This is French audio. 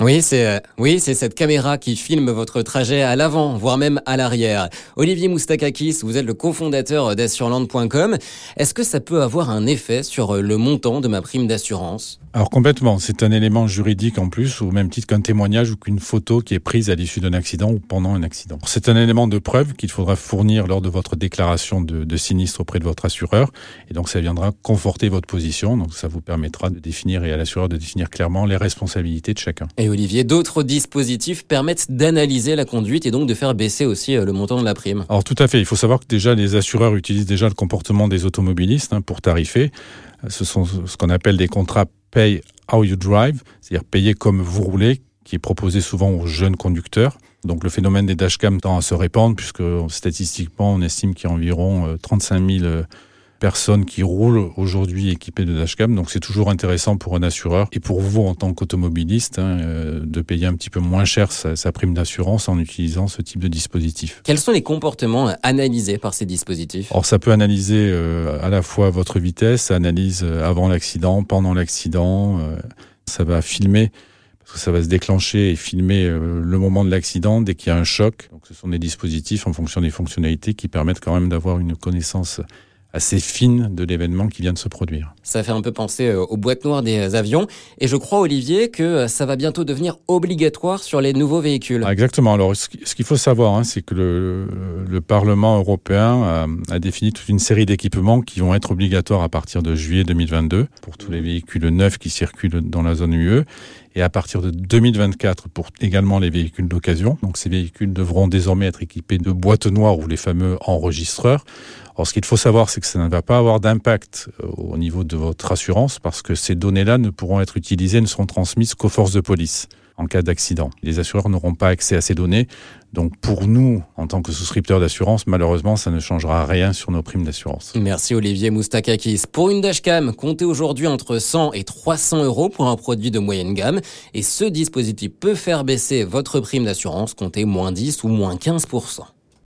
Oui, c'est euh, oui, c'est cette caméra qui filme votre trajet à l'avant, voire même à l'arrière. Olivier Moustakakis, vous êtes le cofondateur d'assureland.com. Est-ce que ça peut avoir un effet sur euh, le montant de ma prime d'assurance? Alors complètement, c'est un élément juridique en plus, au même titre qu'un témoignage ou qu'une photo qui est prise à l'issue d'un accident ou pendant un accident. C'est un élément de preuve qu'il faudra fournir lors de votre déclaration de, de sinistre auprès de votre assureur, et donc ça viendra conforter votre position. Donc ça vous permettra de définir et à l'assureur de définir clairement les responsabilités de chacun. Olivier, d'autres dispositifs permettent d'analyser la conduite et donc de faire baisser aussi euh, le montant de la prime. Alors tout à fait, il faut savoir que déjà les assureurs utilisent déjà le comportement des automobilistes hein, pour tarifer. Ce sont ce qu'on appelle des contrats Pay How You Drive, c'est-à-dire payer comme vous roulez, qui est proposé souvent aux jeunes conducteurs. Donc le phénomène des dashcams tend à se répandre puisque statistiquement on estime qu'il y a environ 35 euh, 000 personnes qui roulent aujourd'hui équipées de dashcam. Donc c'est toujours intéressant pour un assureur et pour vous en tant qu'automobiliste hein, euh, de payer un petit peu moins cher sa, sa prime d'assurance en utilisant ce type de dispositif. Quels sont les comportements analysés par ces dispositifs? Alors ça peut analyser euh, à la fois votre vitesse, ça analyse euh, avant l'accident, pendant l'accident, euh, ça va filmer parce que ça va se déclencher et filmer le moment de l'accident dès qu'il y a un choc. Donc ce sont des dispositifs en fonction des fonctionnalités qui permettent quand même d'avoir une connaissance assez fine de l'événement qui vient de se produire. Ça fait un peu penser euh, aux boîtes noires des avions. Et je crois, Olivier, que euh, ça va bientôt devenir obligatoire sur les nouveaux véhicules. Ah, exactement. Alors, ce qu'il faut savoir, hein, c'est que le, le, Parlement européen a, a, défini toute une série d'équipements qui vont être obligatoires à partir de juillet 2022 pour tous les véhicules neufs qui circulent dans la zone UE et à partir de 2024 pour également les véhicules d'occasion. Donc ces véhicules devront désormais être équipés de boîtes noires ou les fameux enregistreurs. Alors ce qu'il faut savoir, c'est que ça ne va pas avoir d'impact euh, au niveau de votre assurance parce que ces données-là ne pourront être utilisées, ne seront transmises qu'aux forces de police en cas d'accident. Les assureurs n'auront pas accès à ces données. Donc pour nous, en tant que souscripteurs d'assurance, malheureusement, ça ne changera rien sur nos primes d'assurance. Merci Olivier Moustakakis. Pour une dashcam, comptez aujourd'hui entre 100 et 300 euros pour un produit de moyenne gamme. Et ce dispositif peut faire baisser votre prime d'assurance, comptez moins 10 ou moins 15%.